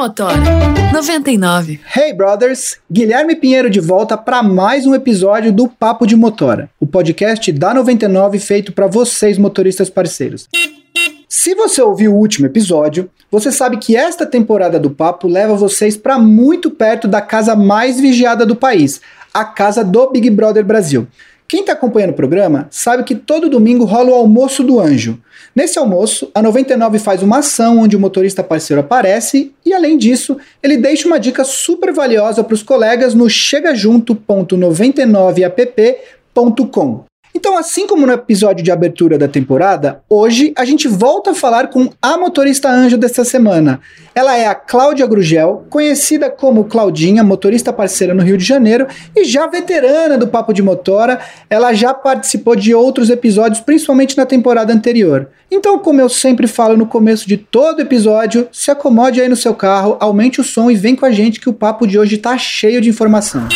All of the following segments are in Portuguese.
Motora 99. Hey brothers, Guilherme Pinheiro de volta para mais um episódio do Papo de Motora, o podcast da 99 feito para vocês motoristas parceiros. Se você ouviu o último episódio, você sabe que esta temporada do Papo leva vocês para muito perto da casa mais vigiada do país, a casa do Big Brother Brasil. Quem está acompanhando o programa sabe que todo domingo rola o almoço do anjo. Nesse almoço, a 99 faz uma ação onde o motorista parceiro aparece e, além disso, ele deixa uma dica super valiosa para os colegas no chegajunto.99app.com. Então, assim como no episódio de abertura da temporada, hoje a gente volta a falar com a motorista anjo desta semana. Ela é a Cláudia Grugel, conhecida como Claudinha, motorista parceira no Rio de Janeiro e já veterana do Papo de Motora. Ela já participou de outros episódios, principalmente na temporada anterior. Então, como eu sempre falo no começo de todo episódio, se acomode aí no seu carro, aumente o som e vem com a gente que o papo de hoje tá cheio de informação.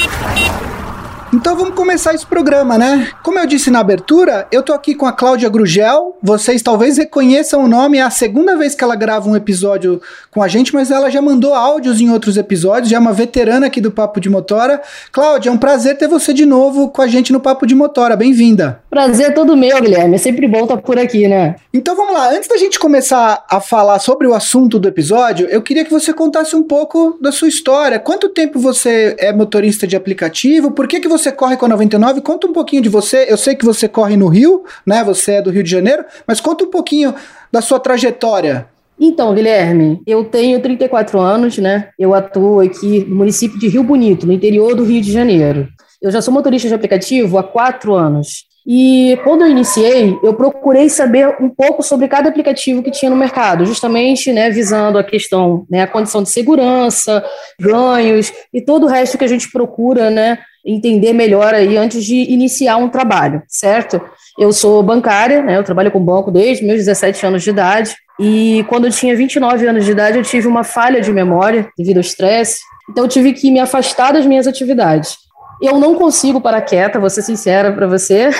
Então vamos começar esse programa, né? Como eu disse na abertura, eu tô aqui com a Cláudia Grugel. Vocês talvez reconheçam o nome, é a segunda vez que ela grava um episódio com a gente, mas ela já mandou áudios em outros episódios, já é uma veterana aqui do Papo de Motora. Cláudia, é um prazer ter você de novo com a gente no Papo de Motora. Bem-vinda. Prazer é todo meu, Guilherme. É sempre bom estar por aqui, né? Então vamos lá, antes da gente começar a falar sobre o assunto do episódio, eu queria que você contasse um pouco da sua história. Quanto tempo você é motorista de aplicativo? Por que, que você corre com a 99? Conta um pouquinho de você. Eu sei que você corre no Rio, né? Você é do Rio de Janeiro, mas conta um pouquinho da sua trajetória. Então, Guilherme, eu tenho 34 anos, né? Eu atuo aqui no município de Rio Bonito, no interior do Rio de Janeiro. Eu já sou motorista de aplicativo há quatro anos. E quando eu iniciei, eu procurei saber um pouco sobre cada aplicativo que tinha no mercado, justamente né, visando a questão, né, a condição de segurança, ganhos e todo o resto que a gente procura né, entender melhor aí antes de iniciar um trabalho, certo? Eu sou bancária, né, eu trabalho com banco desde meus 17 anos de idade, e quando eu tinha 29 anos de idade, eu tive uma falha de memória devido ao estresse, então eu tive que me afastar das minhas atividades. Eu não consigo parar quieta, vou ser sincera para você.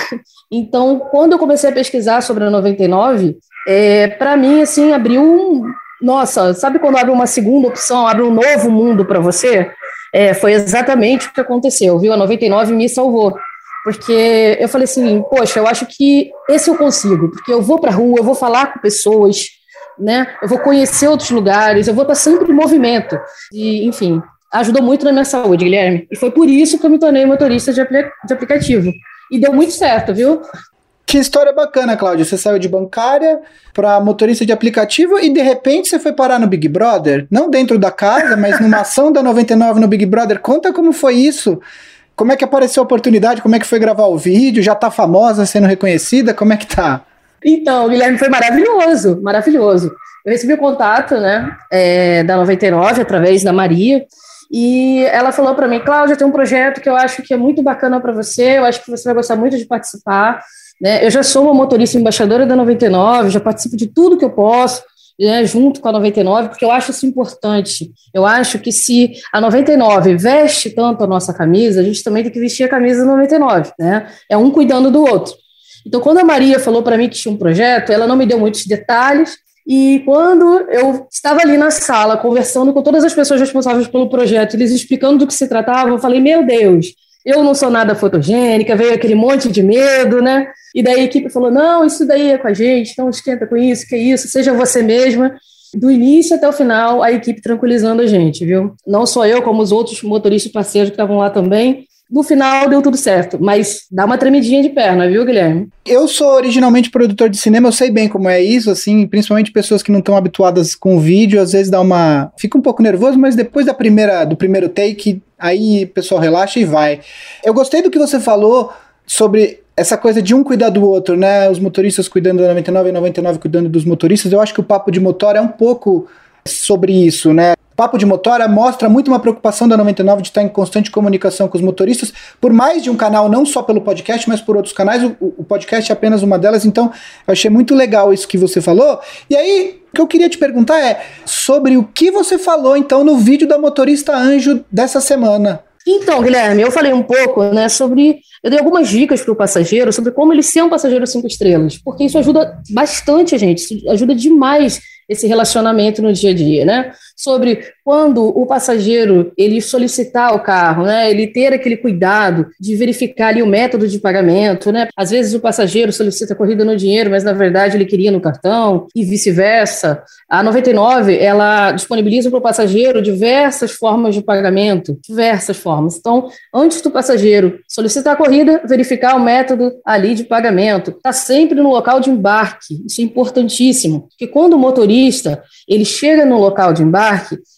Então, quando eu comecei a pesquisar sobre a 99, é, para mim, assim, abriu um. Nossa, sabe quando abre uma segunda opção, abre um novo mundo para você? É, foi exatamente o que aconteceu, viu? A 99 me salvou. Porque eu falei assim, poxa, eu acho que esse eu consigo, porque eu vou para a rua, eu vou falar com pessoas, né? Eu vou conhecer outros lugares, eu vou estar sempre em movimento. E, enfim, ajudou muito na minha saúde, Guilherme. E foi por isso que eu me tornei motorista de, de aplicativo. E deu muito certo, viu? Que história bacana, Cláudia. Você saiu de bancária para motorista de aplicativo e de repente você foi parar no Big Brother? Não dentro da casa, mas numa ação da 99 no Big Brother. Conta como foi isso. Como é que apareceu a oportunidade? Como é que foi gravar o vídeo? Já tá famosa, sendo reconhecida? Como é que tá? Então, Guilherme, foi maravilhoso, maravilhoso. Eu recebi o contato, né, é, da 99 através da Maria. E ela falou para mim, Cláudia, tem um projeto que eu acho que é muito bacana para você, eu acho que você vai gostar muito de participar. Né? Eu já sou uma motorista embaixadora da 99, já participo de tudo que eu posso, né, junto com a 99, porque eu acho isso importante. Eu acho que se a 99 veste tanto a nossa camisa, a gente também tem que vestir a camisa da 99, né? É um cuidando do outro. Então, quando a Maria falou para mim que tinha um projeto, ela não me deu muitos detalhes, e quando eu estava ali na sala, conversando com todas as pessoas responsáveis pelo projeto, eles explicando do que se tratava, eu falei: Meu Deus, eu não sou nada fotogênica, veio aquele monte de medo, né? E daí a equipe falou: Não, isso daí é com a gente, não esquenta com isso, que é isso, seja você mesma. Do início até o final, a equipe tranquilizando a gente, viu? Não só eu, como os outros motoristas parceiros que estavam lá também. No final deu tudo certo, mas dá uma tremidinha de perna, viu, Guilherme? Eu sou originalmente produtor de cinema, eu sei bem como é isso, assim, principalmente pessoas que não estão habituadas com vídeo, às vezes dá uma. fica um pouco nervoso, mas depois da primeira, do primeiro take, aí o pessoal relaxa e vai. Eu gostei do que você falou sobre essa coisa de um cuidar do outro, né? Os motoristas cuidando da 99 e 99 cuidando dos motoristas. Eu acho que o papo de motor é um pouco sobre isso, né? Papo de Motora mostra muito uma preocupação da 99 de estar em constante comunicação com os motoristas, por mais de um canal, não só pelo podcast, mas por outros canais. O, o podcast é apenas uma delas, então eu achei muito legal isso que você falou. E aí, o que eu queria te perguntar é sobre o que você falou então no vídeo da motorista Anjo dessa semana. Então, Guilherme, eu falei um pouco né, sobre. Eu dei algumas dicas para o passageiro sobre como ele ser um passageiro cinco estrelas, porque isso ajuda bastante a gente, isso ajuda demais esse relacionamento no dia a dia, né? Sobre quando o passageiro ele solicitar o carro, né, ele ter aquele cuidado de verificar ali o método de pagamento, né? Às vezes o passageiro solicita corrida no dinheiro, mas na verdade ele queria no cartão e vice-versa. A 99 ela disponibiliza para o passageiro diversas formas de pagamento, diversas formas. Então, antes do passageiro solicitar a corrida, verificar o método ali de pagamento. Está sempre no local de embarque. Isso é importantíssimo, porque quando o motorista ele chega no local de embarque,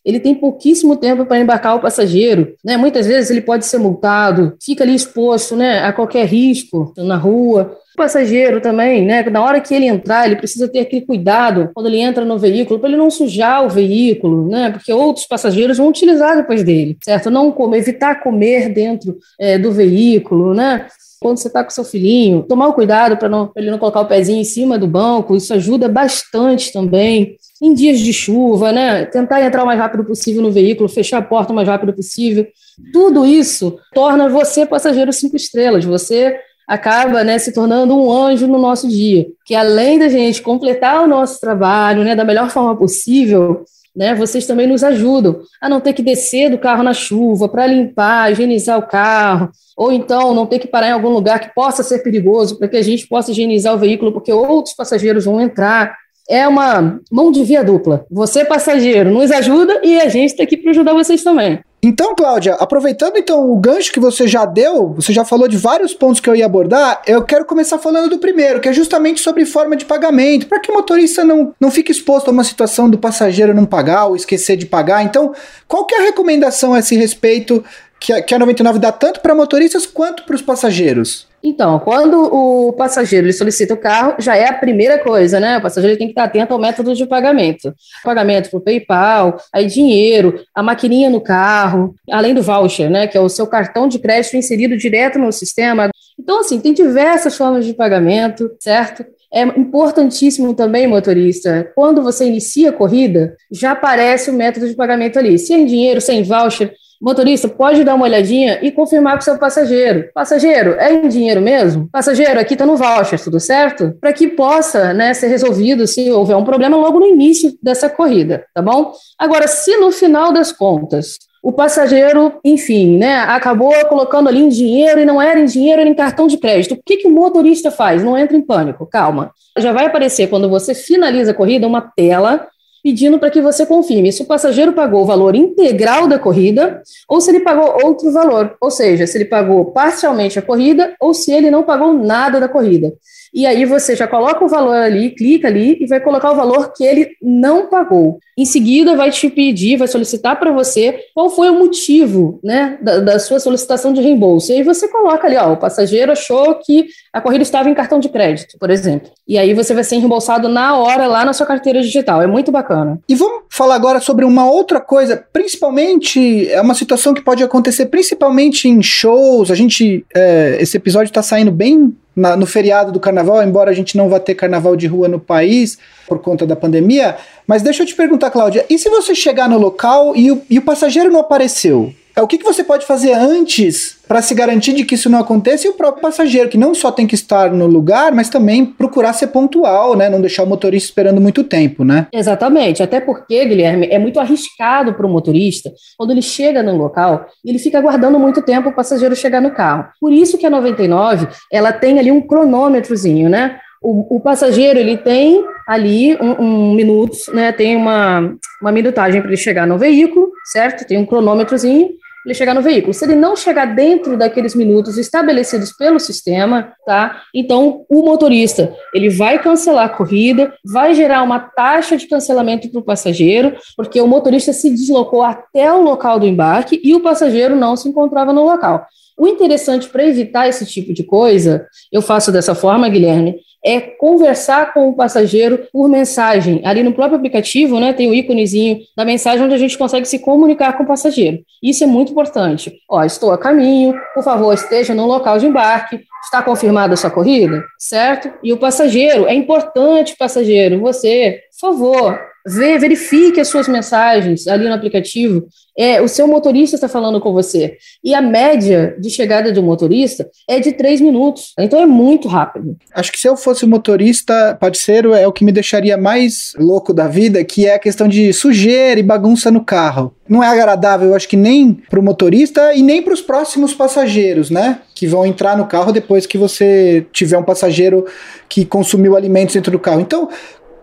ele tem pouquíssimo tempo para embarcar o passageiro. Né? Muitas vezes ele pode ser multado, fica ali exposto né, a qualquer risco na rua. O passageiro também, né? Na hora que ele entrar, ele precisa ter aquele cuidado quando ele entra no veículo, para ele não sujar o veículo, né? Porque outros passageiros vão utilizar depois dele, certo? Não comer, evitar comer dentro é, do veículo, né? quando você está com seu filhinho, tomar o cuidado para ele não colocar o pezinho em cima do banco, isso ajuda bastante também. Em dias de chuva, né? Tentar entrar o mais rápido possível no veículo, fechar a porta o mais rápido possível. Tudo isso torna você passageiro cinco estrelas. Você acaba né, se tornando um anjo no nosso dia. Que além da gente completar o nosso trabalho né, da melhor forma possível, né, vocês também nos ajudam a não ter que descer do carro na chuva para limpar, higienizar o carro, ou então não ter que parar em algum lugar que possa ser perigoso para que a gente possa higienizar o veículo, porque outros passageiros vão entrar. É uma mão de via dupla. Você, passageiro, nos ajuda e a gente está aqui para ajudar vocês também. Então, Cláudia, aproveitando então o gancho que você já deu, você já falou de vários pontos que eu ia abordar, eu quero começar falando do primeiro, que é justamente sobre forma de pagamento, para que o motorista não, não fique exposto a uma situação do passageiro não pagar ou esquecer de pagar. Então, qual que é a recomendação a esse respeito que a, que a 99 dá tanto para motoristas quanto para os passageiros? Então, quando o passageiro solicita o carro, já é a primeira coisa, né? O passageiro tem que estar atento ao método de pagamento. Pagamento por PayPal, aí dinheiro, a maquininha no carro, além do voucher, né? Que é o seu cartão de crédito inserido direto no sistema. Então, assim, tem diversas formas de pagamento, certo? É importantíssimo também, motorista, quando você inicia a corrida, já aparece o método de pagamento ali. Se é em dinheiro, sem voucher, Motorista, pode dar uma olhadinha e confirmar com o seu passageiro. Passageiro, é em dinheiro mesmo? Passageiro, aqui está no voucher, tudo certo? Para que possa né, ser resolvido se houver um problema logo no início dessa corrida, tá bom? Agora, se no final das contas o passageiro, enfim, né, acabou colocando ali em dinheiro e não era em dinheiro, era em cartão de crédito. O que, que o motorista faz? Não entra em pânico, calma. Já vai aparecer, quando você finaliza a corrida, uma tela pedindo para que você confirme se o passageiro pagou o valor integral da corrida ou se ele pagou outro valor, ou seja, se ele pagou parcialmente a corrida ou se ele não pagou nada da corrida. E aí você já coloca o valor ali, clica ali e vai colocar o valor que ele não pagou. Em seguida, vai te pedir, vai solicitar para você qual foi o motivo né, da, da, sua solicitação de reembolso. E aí você coloca ali, ó, o passageiro achou que a corrida estava em cartão de crédito, por exemplo. E aí você vai ser reembolsado na hora lá na sua carteira digital. É muito bacana. E vamos falar agora sobre uma outra coisa, principalmente, é uma situação que pode acontecer principalmente em shows. A gente, é, esse episódio está saindo bem na, no feriado do carnaval, embora a gente não vá ter carnaval de rua no país por conta da pandemia. Mas deixa eu te perguntar, Cláudia, e se você chegar no local e o, e o passageiro não apareceu? É, o que, que você pode fazer antes para se garantir de que isso não aconteça e o próprio passageiro, que não só tem que estar no lugar, mas também procurar ser pontual, né? Não deixar o motorista esperando muito tempo, né? Exatamente. Até porque, Guilherme, é muito arriscado para o motorista quando ele chega no local ele fica aguardando muito tempo o passageiro chegar no carro. Por isso que a 99 ela tem ali um cronômetrozinho, né? O, o passageiro ele tem ali um, um minuto, né? Tem uma, uma minutagem para ele chegar no veículo, certo? Tem um cronômetrozinho ele chegar no veículo. Se ele não chegar dentro daqueles minutos estabelecidos pelo sistema, tá? Então o motorista ele vai cancelar a corrida, vai gerar uma taxa de cancelamento para o passageiro, porque o motorista se deslocou até o local do embarque e o passageiro não se encontrava no local. O interessante para evitar esse tipo de coisa, eu faço dessa forma, Guilherme, é conversar com o passageiro por mensagem. Ali no próprio aplicativo, né, tem o íconezinho da mensagem onde a gente consegue se comunicar com o passageiro. Isso é muito importante. Ó, estou a caminho, por favor, esteja no local de embarque, está confirmada a sua corrida, certo? E o passageiro, é importante, passageiro, você, por favor, vê, verifique as suas mensagens ali no aplicativo. É, o seu motorista está falando com você. E a média de chegada de um motorista é de três minutos. Então é muito rápido. Acho que se eu fosse motorista, parceiro, é o que me deixaria mais louco da vida, que é a questão de sujeira e bagunça no carro. Não é agradável, eu acho que nem para o motorista e nem para os próximos passageiros, né? Que vão entrar no carro depois que você tiver um passageiro que consumiu alimentos dentro do carro. Então,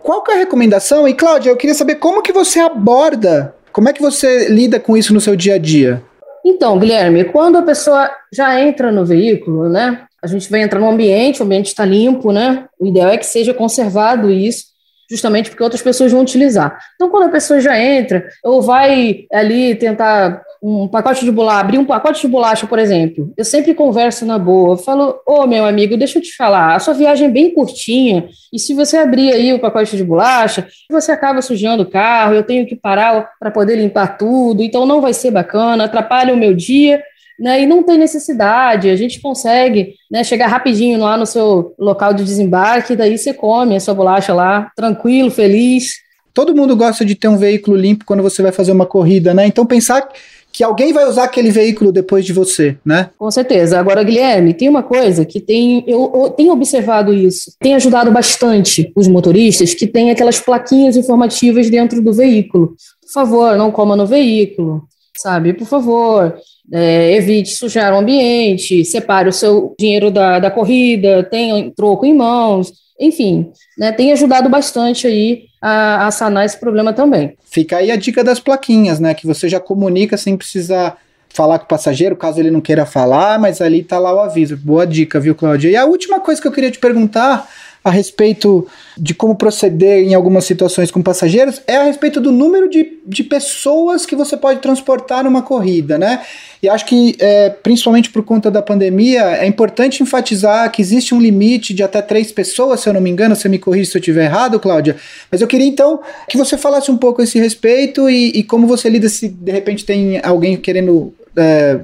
qual que é a recomendação? E Cláudia, eu queria saber como que você aborda, como é que você lida com isso no seu dia a dia? Então, Guilherme, quando a pessoa já entra no veículo, né? A gente vai entrar no ambiente, o ambiente está limpo, né? O ideal é que seja conservado isso, justamente porque outras pessoas vão utilizar. Então, quando a pessoa já entra, ou vai ali tentar um pacote de bolacha, abrir um pacote de bolacha, por exemplo, eu sempre converso na boa, falo, ô oh, meu amigo, deixa eu te falar, a sua viagem é bem curtinha, e se você abrir aí o pacote de bolacha, você acaba sujando o carro, eu tenho que parar para poder limpar tudo, então não vai ser bacana, atrapalha o meu dia, né, e não tem necessidade, a gente consegue né, chegar rapidinho lá no seu local de desembarque, daí você come a sua bolacha lá, tranquilo, feliz. Todo mundo gosta de ter um veículo limpo quando você vai fazer uma corrida, né? Então pensar que alguém vai usar aquele veículo depois de você, né? Com certeza. Agora, Guilherme, tem uma coisa que tem, eu, eu tenho observado isso, tem ajudado bastante os motoristas que tem aquelas plaquinhas informativas dentro do veículo. Por favor, não coma no veículo, sabe? Por favor, é, evite sujar o ambiente, separe o seu dinheiro da, da corrida, tenha troco em mãos, enfim, né, tem ajudado bastante aí a, a, sanar esse problema também. Fica aí a dica das plaquinhas, né? Que você já comunica sem precisar falar com o passageiro, caso ele não queira falar, mas ali tá lá o aviso. Boa dica, viu, Cláudia? E a última coisa que eu queria te perguntar a respeito de como proceder em algumas situações com passageiros é a respeito do número de, de pessoas que você pode transportar numa corrida, né? E acho que, é, principalmente por conta da pandemia, é importante enfatizar que existe um limite de até três pessoas, se eu não me engano, você me corrige se eu estiver errado, Cláudia. Mas eu queria então que você falasse um pouco a esse respeito e, e como você lida se de repente tem alguém querendo. É,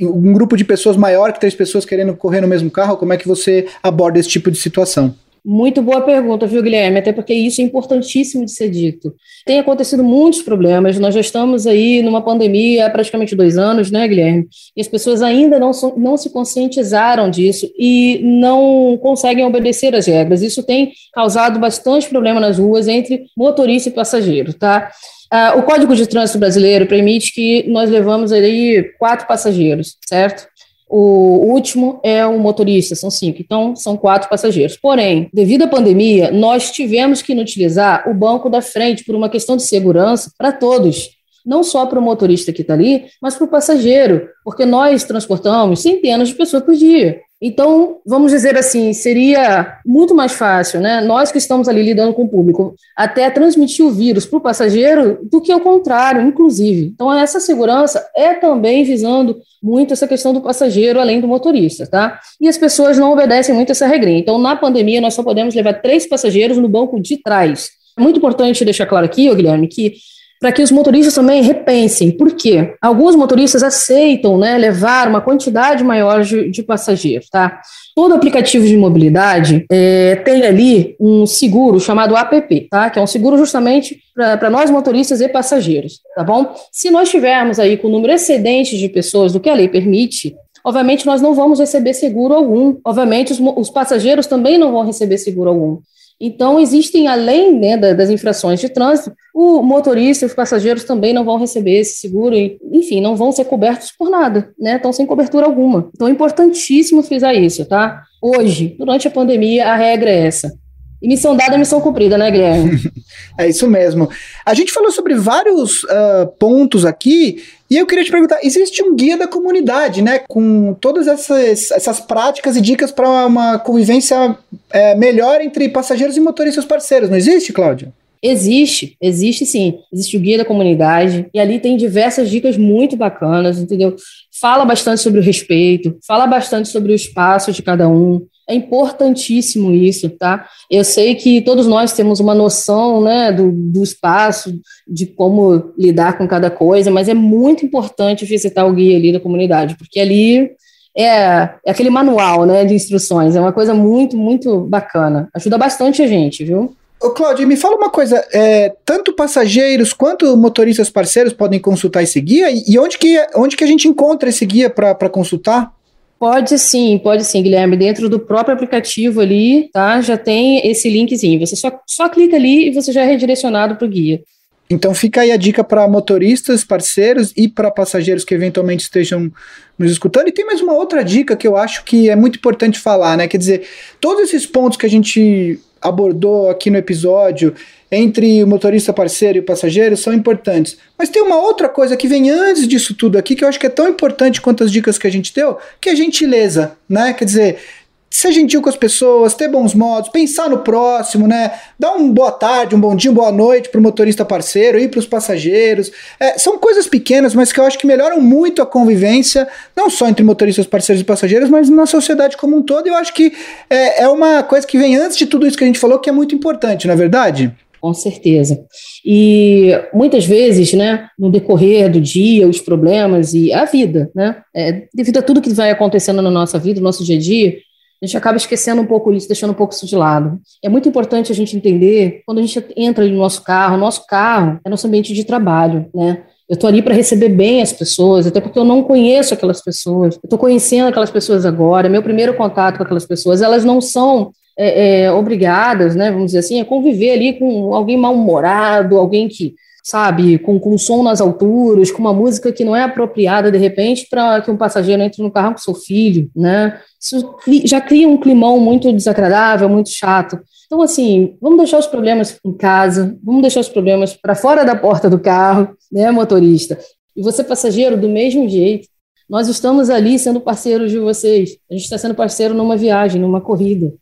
um grupo de pessoas maior que três pessoas querendo correr no mesmo carro, como é que você aborda esse tipo de situação? Muito boa pergunta, viu, Guilherme? Até porque isso é importantíssimo de ser dito. Tem acontecido muitos problemas, nós já estamos aí numa pandemia há praticamente dois anos, né, Guilherme? E as pessoas ainda não, não se conscientizaram disso e não conseguem obedecer às regras. Isso tem causado bastante problema nas ruas entre motorista e passageiro, tá? Ah, o Código de Trânsito Brasileiro permite que nós levamos aí quatro passageiros, certo? O último é o motorista, são cinco, então são quatro passageiros. Porém, devido à pandemia, nós tivemos que utilizar o banco da frente por uma questão de segurança para todos, não só para o motorista que está ali, mas para o passageiro, porque nós transportamos centenas de pessoas por dia. Então, vamos dizer assim, seria muito mais fácil, né? Nós que estamos ali lidando com o público, até transmitir o vírus para o passageiro do que o contrário, inclusive. Então, essa segurança é também visando muito essa questão do passageiro, além do motorista, tá? E as pessoas não obedecem muito essa regrinha. Então, na pandemia, nós só podemos levar três passageiros no banco de trás. É muito importante deixar claro aqui, Guilherme, que para que os motoristas também repensem. Por quê? Alguns motoristas aceitam né, levar uma quantidade maior de, de passageiros. Tá? Todo aplicativo de mobilidade é, tem ali um seguro chamado APP, tá? que é um seguro justamente para nós motoristas e passageiros. Tá bom? Se nós tivermos aí com o número excedente de pessoas do que a lei permite, obviamente nós não vamos receber seguro algum. Obviamente os, os passageiros também não vão receber seguro algum. Então, existem, além né, das infrações de trânsito, o motorista e os passageiros também não vão receber esse seguro, e, enfim, não vão ser cobertos por nada, né? Estão sem cobertura alguma. Então, é importantíssimo frisar isso, tá? Hoje, durante a pandemia, a regra é essa. E missão dada é missão cumprida, né, Guilherme? é isso mesmo. A gente falou sobre vários uh, pontos aqui, e eu queria te perguntar: existe um guia da comunidade, né? Com todas essas, essas práticas e dicas para uma convivência é, melhor entre passageiros e motoristas parceiros, não existe, Cláudia? Existe, existe sim. Existe o guia da comunidade e ali tem diversas dicas muito bacanas, entendeu? Fala bastante sobre o respeito, fala bastante sobre o espaço de cada um. É importantíssimo isso, tá? Eu sei que todos nós temos uma noção, né, do, do espaço, de como lidar com cada coisa, mas é muito importante visitar o guia ali da comunidade, porque ali é, é aquele manual, né, de instruções. É uma coisa muito, muito bacana. Ajuda bastante a gente, viu? Ô, Cláudio, me fala uma coisa, é, tanto passageiros quanto motoristas parceiros podem consultar esse guia? E onde que, onde que a gente encontra esse guia para consultar? Pode sim, pode sim, Guilherme. Dentro do próprio aplicativo ali, tá? Já tem esse linkzinho. Você só, só clica ali e você já é redirecionado para o guia. Então fica aí a dica para motoristas, parceiros e para passageiros que eventualmente estejam nos escutando. E tem mais uma outra dica que eu acho que é muito importante falar, né? Quer dizer, todos esses pontos que a gente abordou aqui no episódio entre o motorista parceiro e o passageiro são importantes. Mas tem uma outra coisa que vem antes disso tudo aqui que eu acho que é tão importante quanto as dicas que a gente deu, que é gentileza, né? Quer dizer, ser gentil com as pessoas, ter bons modos, pensar no próximo, né? Dar um boa tarde, um bom dia, uma boa noite para o motorista parceiro e para os passageiros. É, são coisas pequenas, mas que eu acho que melhoram muito a convivência, não só entre motoristas parceiros e passageiros, mas na sociedade como um todo. Eu acho que é, é uma coisa que vem antes de tudo isso que a gente falou, que é muito importante, não é verdade? Com certeza. E muitas vezes, né, no decorrer do dia, os problemas e a vida, né, é, devido a tudo que vai acontecendo na nossa vida, no nosso dia a dia, a gente acaba esquecendo um pouco isso, deixando um pouco isso de lado. É muito importante a gente entender, quando a gente entra no nosso carro, nosso carro é nosso ambiente de trabalho, né? Eu estou ali para receber bem as pessoas, até porque eu não conheço aquelas pessoas. Eu estou conhecendo aquelas pessoas agora. Meu primeiro contato com aquelas pessoas, elas não são é, é, obrigadas, né? Vamos dizer assim, a conviver ali com alguém mal-humorado, alguém que sabe, com, com som nas alturas, com uma música que não é apropriada, de repente, para que um passageiro entre no carro com seu filho, né? Isso já cria um climão muito desagradável, muito chato. Então, assim, vamos deixar os problemas em casa, vamos deixar os problemas para fora da porta do carro, né, motorista? E você, passageiro, do mesmo jeito. Nós estamos ali sendo parceiros de vocês. A gente está sendo parceiro numa viagem, numa corrida.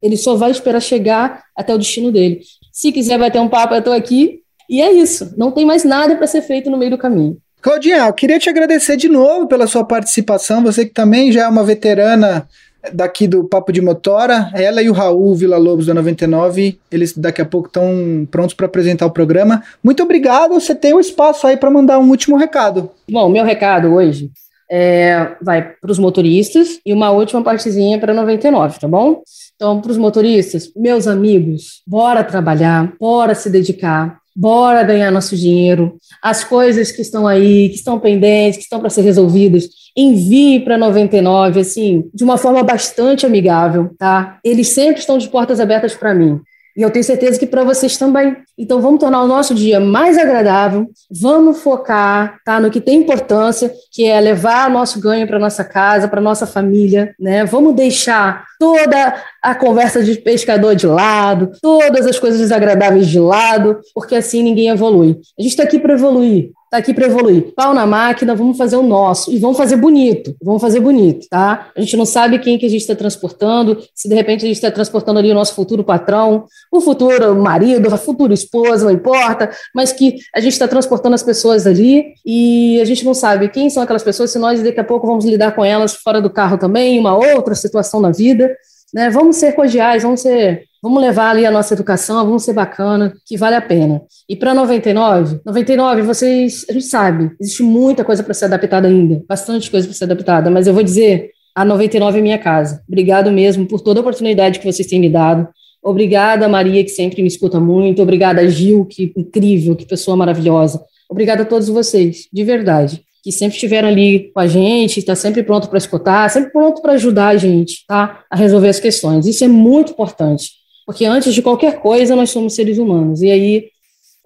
Ele só vai esperar chegar até o destino dele. Se quiser bater um papo, eu estou aqui. E é isso, não tem mais nada para ser feito no meio do caminho. Claudinha, eu queria te agradecer de novo pela sua participação, você que também já é uma veterana daqui do Papo de Motora, ela e o Raul Vila Lobos da 99, eles daqui a pouco estão prontos para apresentar o programa. Muito obrigado, você tem o um espaço aí para mandar um último recado. Bom, meu recado hoje é, vai para os motoristas e uma última partezinha para 99, tá bom? Então, para os motoristas, meus amigos, bora trabalhar, bora se dedicar, Bora ganhar nosso dinheiro. As coisas que estão aí, que estão pendentes, que estão para ser resolvidas, envie para 99, assim, de uma forma bastante amigável, tá? Eles sempre estão de portas abertas para mim. E eu tenho certeza que para vocês também. Então vamos tornar o nosso dia mais agradável, vamos focar tá, no que tem importância, que é levar nosso ganho para nossa casa, para nossa família, né? Vamos deixar toda a conversa de pescador de lado, todas as coisas desagradáveis de lado, porque assim ninguém evolui. A gente está aqui para evoluir tá aqui para evoluir. Pau na máquina, vamos fazer o nosso. E vamos fazer bonito. Vamos fazer bonito, tá? A gente não sabe quem que a gente está transportando, se de repente a gente está transportando ali o nosso futuro patrão, o futuro marido, a futura esposa, não importa, mas que a gente está transportando as pessoas ali e a gente não sabe quem são aquelas pessoas, se nós daqui a pouco vamos lidar com elas fora do carro também, uma outra situação na vida. Né? Vamos ser cordiais, vamos ser Vamos levar ali a nossa educação, vamos ser bacana, que vale a pena. E para 99, 99, vocês, a gente sabe, existe muita coisa para ser adaptada ainda, bastante coisa para ser adaptada, mas eu vou dizer, a 99 é minha casa. Obrigado mesmo por toda a oportunidade que vocês têm me dado. Obrigada, Maria, que sempre me escuta muito. Obrigada, Gil, que incrível, que pessoa maravilhosa. Obrigada a todos vocês, de verdade que sempre estiveram ali com a gente, está sempre pronto para escutar, sempre pronto para ajudar a gente, tá? A resolver as questões. Isso é muito importante. Porque antes de qualquer coisa, nós somos seres humanos. E aí,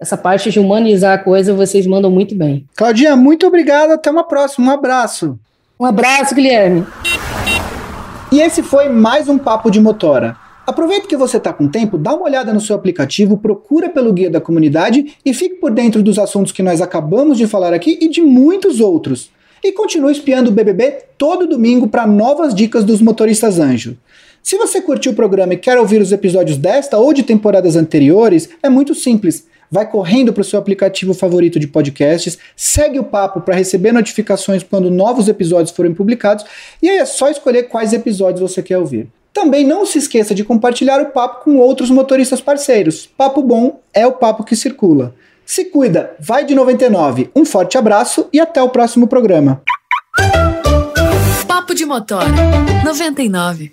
essa parte de humanizar a coisa, vocês mandam muito bem. Claudinha, muito obrigado. Até uma próxima. Um abraço. Um abraço, Guilherme. E esse foi mais um Papo de Motora. Aproveite que você está com tempo, dá uma olhada no seu aplicativo, procura pelo guia da comunidade e fique por dentro dos assuntos que nós acabamos de falar aqui e de muitos outros. E continue espiando o BBB todo domingo para novas dicas dos motoristas anjo. Se você curtiu o programa e quer ouvir os episódios desta ou de temporadas anteriores, é muito simples. Vai correndo para o seu aplicativo favorito de podcasts, segue o papo para receber notificações quando novos episódios forem publicados, e aí é só escolher quais episódios você quer ouvir. Também não se esqueça de compartilhar o papo com outros motoristas parceiros. Papo bom é o papo que circula. Se cuida, vai de 99. Um forte abraço e até o próximo programa. Papo de Motor 99.